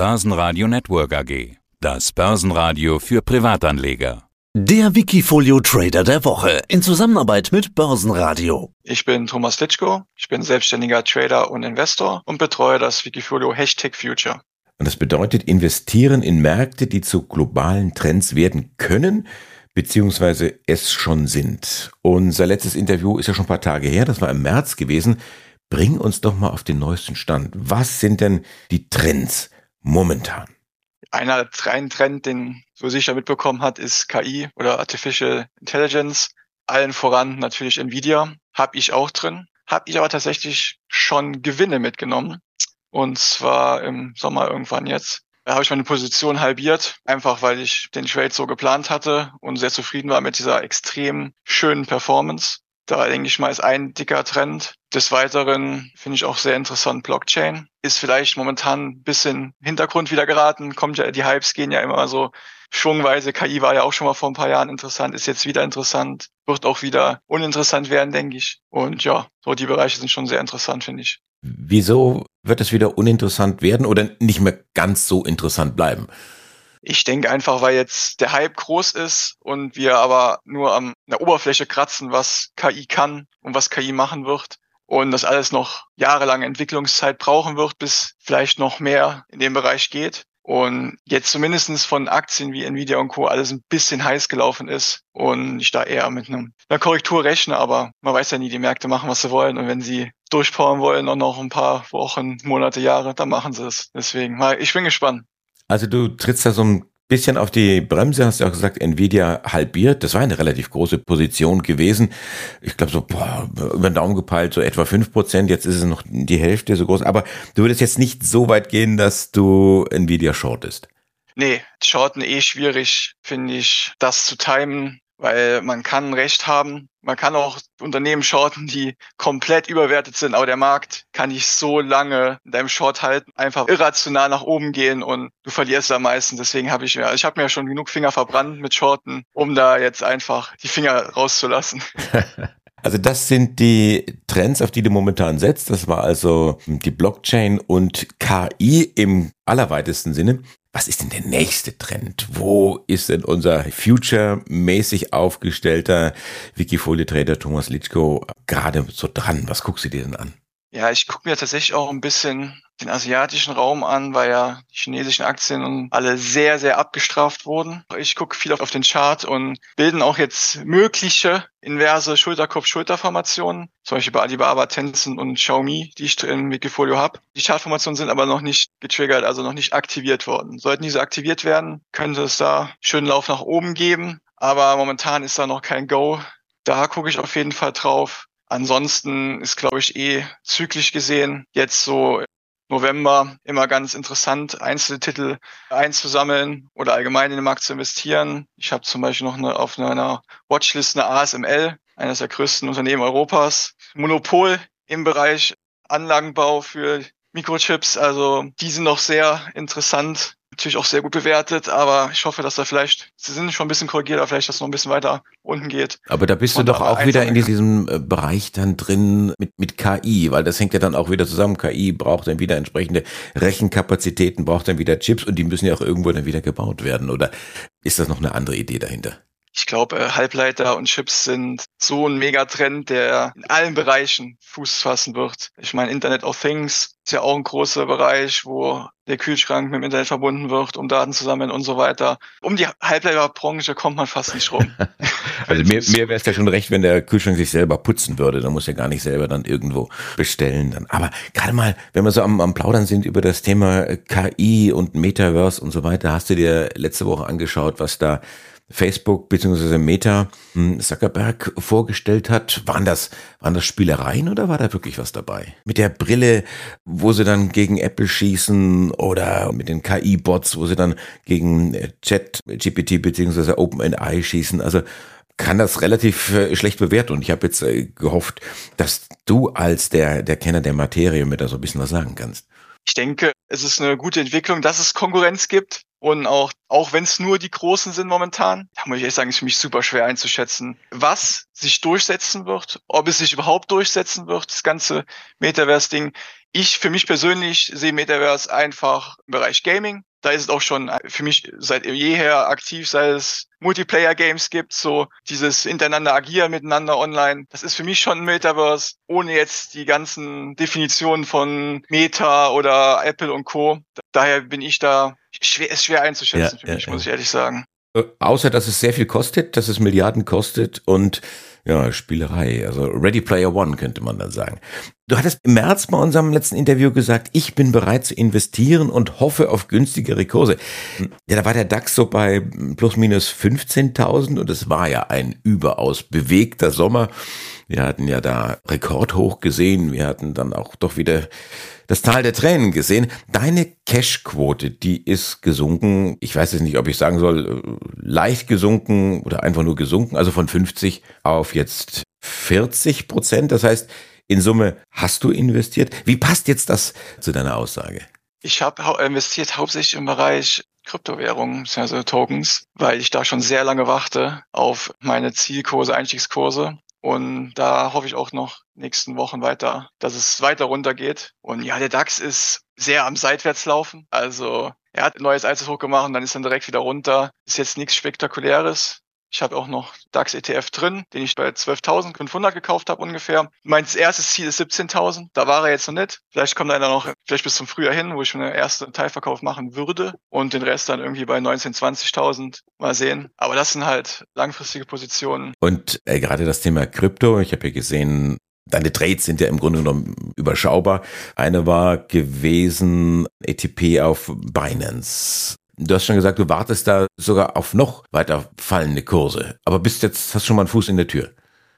Börsenradio Network AG. Das Börsenradio für Privatanleger. Der Wikifolio Trader der Woche in Zusammenarbeit mit Börsenradio. Ich bin Thomas Litschko, ich bin selbstständiger Trader und Investor und betreue das Wikifolio Hashtag Future. Und das bedeutet investieren in Märkte, die zu globalen Trends werden können, beziehungsweise es schon sind. Unser letztes Interview ist ja schon ein paar Tage her, das war im März gewesen. Bring uns doch mal auf den neuesten Stand. Was sind denn die Trends momentan? Einer rein Trend, den so sicher mitbekommen hat, ist KI oder Artificial Intelligence. Allen voran natürlich Nvidia. Hab ich auch drin. Hab ich aber tatsächlich schon Gewinne mitgenommen. Und zwar im Sommer irgendwann jetzt. Da habe ich meine Position halbiert, einfach weil ich den Trade so geplant hatte und sehr zufrieden war mit dieser extrem schönen Performance. Da denke ich mal, ist ein dicker Trend. Des Weiteren finde ich auch sehr interessant Blockchain. Ist vielleicht momentan ein bisschen Hintergrund wieder geraten. Kommt ja, die Hypes gehen ja immer so schwungweise. KI war ja auch schon mal vor ein paar Jahren interessant, ist jetzt wieder interessant, wird auch wieder uninteressant werden, denke ich. Und ja, so die Bereiche sind schon sehr interessant, finde ich. Wieso wird es wieder uninteressant werden oder nicht mehr ganz so interessant bleiben? Ich denke einfach, weil jetzt der Hype groß ist und wir aber nur an der Oberfläche kratzen, was KI kann und was KI machen wird. Und das alles noch jahrelange Entwicklungszeit brauchen wird, bis vielleicht noch mehr in dem Bereich geht. Und jetzt zumindestens von Aktien wie Nvidia und Co. alles ein bisschen heiß gelaufen ist und ich da eher mit einer Korrektur rechne, aber man weiß ja nie, die Märkte machen, was sie wollen. Und wenn sie durchpowern wollen und noch ein paar Wochen, Monate, Jahre, dann machen sie es. Deswegen, ich bin gespannt. Also du trittst da so ein bisschen auf die Bremse, hast du auch gesagt, Nvidia halbiert. Das war eine relativ große Position gewesen. Ich glaube so, boah, über den Daumen gepeilt, so etwa fünf Prozent. Jetzt ist es noch die Hälfte so groß. Aber du würdest jetzt nicht so weit gehen, dass du Nvidia shortest. Nee, shorten eh schwierig, finde ich, das zu timen weil man kann Recht haben. Man kann auch Unternehmen shorten, die komplett überwertet sind, aber der Markt kann nicht so lange in deinem Short halten, einfach irrational nach oben gehen und du verlierst am meisten. Deswegen habe ich mir, ich habe mir schon genug Finger verbrannt mit Shorten, um da jetzt einfach die Finger rauszulassen. Also das sind die Trends, auf die du momentan setzt. Das war also die Blockchain und KI im allerweitesten Sinne. Was ist denn der nächste Trend? Wo ist denn unser future-mäßig aufgestellter Wikifolie-Trader Thomas Litschko gerade so dran? Was guckst du dir denn an? Ja, ich gucke mir tatsächlich auch ein bisschen den asiatischen Raum an, weil ja die chinesischen Aktien alle sehr, sehr abgestraft wurden. Ich gucke viel auf den Chart und bilden auch jetzt mögliche inverse Schulterkopf-Schulterformationen, zum Beispiel bei Alibaba, Tencent und Xiaomi, die ich im Wikifolio habe. Die Chartformationen sind aber noch nicht getriggert, also noch nicht aktiviert worden. Sollten diese aktiviert werden, könnte es da schönen Lauf nach oben geben, aber momentan ist da noch kein Go. Da gucke ich auf jeden Fall drauf. Ansonsten ist, glaube ich, eh zyklisch gesehen jetzt so November immer ganz interessant, einzelne Titel einzusammeln oder allgemein in den Markt zu investieren. Ich habe zum Beispiel noch eine, auf einer Watchlist eine ASML, eines der größten Unternehmen Europas. Monopol im Bereich Anlagenbau für Mikrochips. Also die sind noch sehr interessant natürlich auch sehr gut bewertet, aber ich hoffe, dass da vielleicht, sie sind schon ein bisschen korrigiert, aber vielleicht, dass es noch ein bisschen weiter unten geht. Aber da bist du doch auch wieder in diesem äh, Bereich dann drin mit, mit KI, weil das hängt ja dann auch wieder zusammen. KI braucht dann wieder entsprechende Rechenkapazitäten, braucht dann wieder Chips und die müssen ja auch irgendwo dann wieder gebaut werden. Oder ist das noch eine andere Idee dahinter? Ich glaube, äh, Halbleiter und Chips sind so ein Megatrend, der in allen Bereichen Fuß fassen wird. Ich meine, Internet of Things ist ja auch ein großer Bereich, wo der Kühlschrank mit dem Internet verbunden wird, um Daten zu sammeln und so weiter. Um die Halbleiterbranche kommt man fast nicht rum. also mir, mir wäre es ja schon recht, wenn der Kühlschrank sich selber putzen würde. Da muss ja gar nicht selber dann irgendwo bestellen. Dann. Aber gerade mal, wenn wir so am, am Plaudern sind über das Thema KI und Metaverse und so weiter, hast du dir letzte Woche angeschaut, was da Facebook bzw. Meta hm, Zuckerberg vorgestellt hat. Waren das, waren das Spielereien oder war da wirklich was dabei? Mit der Brille, wo sie dann gegen Apple schießen oder mit den KI-Bots, wo sie dann gegen äh, Chat, GPT bzw. OpenAI schießen. Also kann das relativ äh, schlecht bewerten und ich habe jetzt äh, gehofft, dass du als der, der Kenner der Materie mir da so ein bisschen was sagen kannst. Ich denke, es ist eine gute Entwicklung, dass es Konkurrenz gibt Und auch, auch wenn es nur die Großen sind momentan, da muss ich echt sagen, ist für mich super schwer einzuschätzen, was sich durchsetzen wird, ob es sich überhaupt durchsetzen wird, das ganze Metaverse-Ding. Ich für mich persönlich sehe Metaverse einfach im Bereich Gaming. Da ist es auch schon für mich seit jeher aktiv, sei es Multiplayer-Games gibt, so dieses Intereinander agieren miteinander online. Das ist für mich schon ein Metaverse, ohne jetzt die ganzen Definitionen von Meta oder Apple und Co. Daher bin ich da schwer, ist schwer einzuschätzen ja, für mich, ja, muss ich ehrlich sagen. Äh, außer, dass es sehr viel kostet, dass es Milliarden kostet und ja, Spielerei. Also Ready Player One könnte man dann sagen. Du hattest im März bei unserem letzten Interview gesagt, ich bin bereit zu investieren und hoffe auf günstigere Kurse. Ja, da war der DAX so bei plus minus 15.000 und es war ja ein überaus bewegter Sommer. Wir hatten ja da rekordhoch gesehen. Wir hatten dann auch doch wieder das Tal der Tränen gesehen. Deine Cash-Quote, die ist gesunken. Ich weiß jetzt nicht, ob ich sagen soll, äh, leicht gesunken oder einfach nur gesunken. Also von 50 auf jetzt 40 Prozent. Das heißt, in Summe hast du investiert. Wie passt jetzt das zu deiner Aussage? Ich habe investiert hauptsächlich im Bereich Kryptowährungen, also Tokens, weil ich da schon sehr lange warte auf meine Zielkurse, Einstiegskurse. Und da hoffe ich auch noch nächsten Wochen weiter, dass es weiter runtergeht. Und ja, der DAX ist sehr am Seitwärtslaufen. Also er hat ein neues Altes hochgemacht und dann ist dann direkt wieder runter. Ist jetzt nichts Spektakuläres. Ich habe auch noch DAX ETF drin, den ich bei 12.500 gekauft habe ungefähr. Mein erstes Ziel ist 17.000. Da war er jetzt noch nicht. Vielleicht kommt er dann noch, vielleicht bis zum Frühjahr hin, wo ich den ersten Teilverkauf machen würde und den Rest dann irgendwie bei 19.000, 20.000 mal sehen. Aber das sind halt langfristige Positionen. Und äh, gerade das Thema Krypto, ich habe ja gesehen, Deine Trades sind ja im Grunde genommen überschaubar. Eine war gewesen ETP auf Binance. Du hast schon gesagt, du wartest da sogar auf noch weiter fallende Kurse. Aber bist jetzt, hast schon mal einen Fuß in der Tür.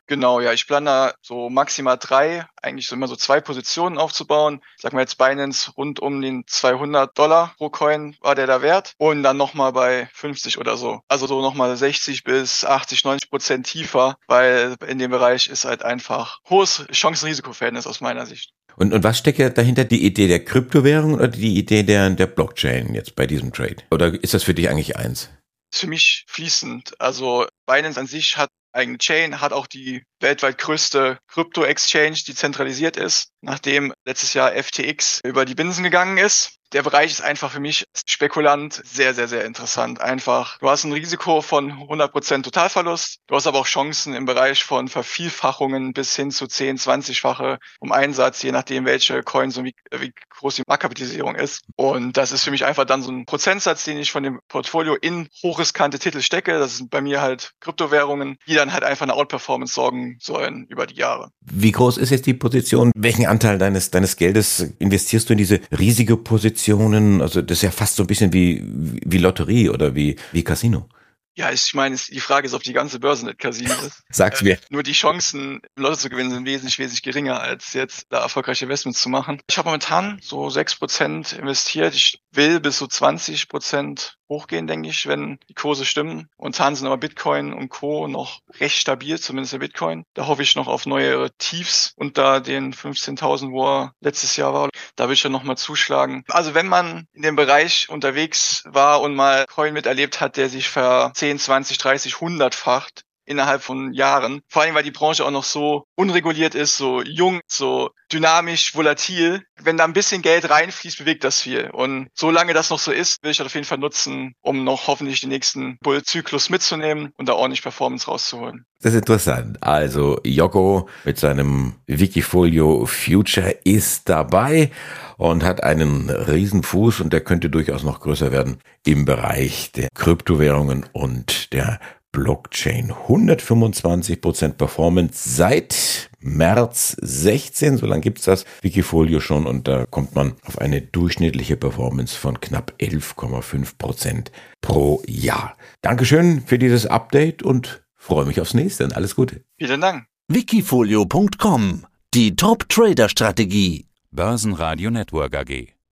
Genau, ja, ich plane da so maximal drei, eigentlich so immer so zwei Positionen aufzubauen. Sag mal jetzt Binance rund um den 200 Dollar pro Coin war der da wert und dann nochmal bei 50 oder so. Also so nochmal 60 bis 80, 90 Prozent tiefer, weil in dem Bereich ist halt einfach hohes Chancen-Risiko-Verhältnis aus meiner Sicht. Und, und was steckt ja dahinter? Die Idee der Kryptowährung oder die Idee der, der Blockchain jetzt bei diesem Trade? Oder ist das für dich eigentlich eins? Ist für mich fließend. Also Binance an sich hat eigene Chain, hat auch die weltweit größte Krypto-Exchange, die zentralisiert ist, nachdem letztes Jahr FTX über die Binsen gegangen ist der Bereich ist einfach für mich spekulant sehr, sehr, sehr interessant. Einfach, du hast ein Risiko von 100% Totalverlust. Du hast aber auch Chancen im Bereich von Vervielfachungen bis hin zu 10, 20-fache um Einsatz, je nachdem, welche Coins und wie, wie groß die Marktkapitalisierung ist. Und das ist für mich einfach dann so ein Prozentsatz, den ich von dem Portfolio in hochriskante Titel stecke. Das sind bei mir halt Kryptowährungen, die dann halt einfach eine Outperformance sorgen sollen über die Jahre. Wie groß ist jetzt die Position? Welchen Anteil deines, deines Geldes investierst du in diese riesige Position? Positionen, also das ist ja fast so ein bisschen wie, wie Lotterie oder wie, wie Casino. Ja, ich meine, die Frage ist, ob die ganze Börse nicht Casino ist. Sag's mir. Äh, nur die Chancen, Lotto zu gewinnen, sind wesentlich, wesentlich geringer, als jetzt da erfolgreiche Investments zu machen. Ich habe momentan so sechs Prozent investiert. Ich will bis so 20% hochgehen, denke ich, wenn die Kurse stimmen. Und Zahlen sind aber Bitcoin und Co. noch recht stabil, zumindest der Bitcoin. Da hoffe ich noch auf neue Tiefs unter den 15.000, wo er letztes Jahr war. Da will ich ja nochmal zuschlagen. Also wenn man in dem Bereich unterwegs war und mal Coin miterlebt hat, der sich ver 10, 20, 30, 100-facht, innerhalb von Jahren. Vor allem, weil die Branche auch noch so unreguliert ist, so jung, so dynamisch, volatil. Wenn da ein bisschen Geld reinfließt, bewegt das viel. Und solange das noch so ist, will ich das auf jeden Fall nutzen, um noch hoffentlich den nächsten Bullzyklus mitzunehmen und da ordentlich Performance rauszuholen. Das ist interessant. Also Joko mit seinem Wikifolio Future ist dabei und hat einen Riesenfuß und der könnte durchaus noch größer werden im Bereich der Kryptowährungen und der Blockchain. 125% Performance seit März 16, so lange gibt's das Wikifolio schon und da kommt man auf eine durchschnittliche Performance von knapp 11,5% pro Jahr. Dankeschön für dieses Update und freue mich aufs nächste und alles Gute. Vielen Dank. Wikifolio.com Die Top-Trader-Strategie. Börsenradio Network AG.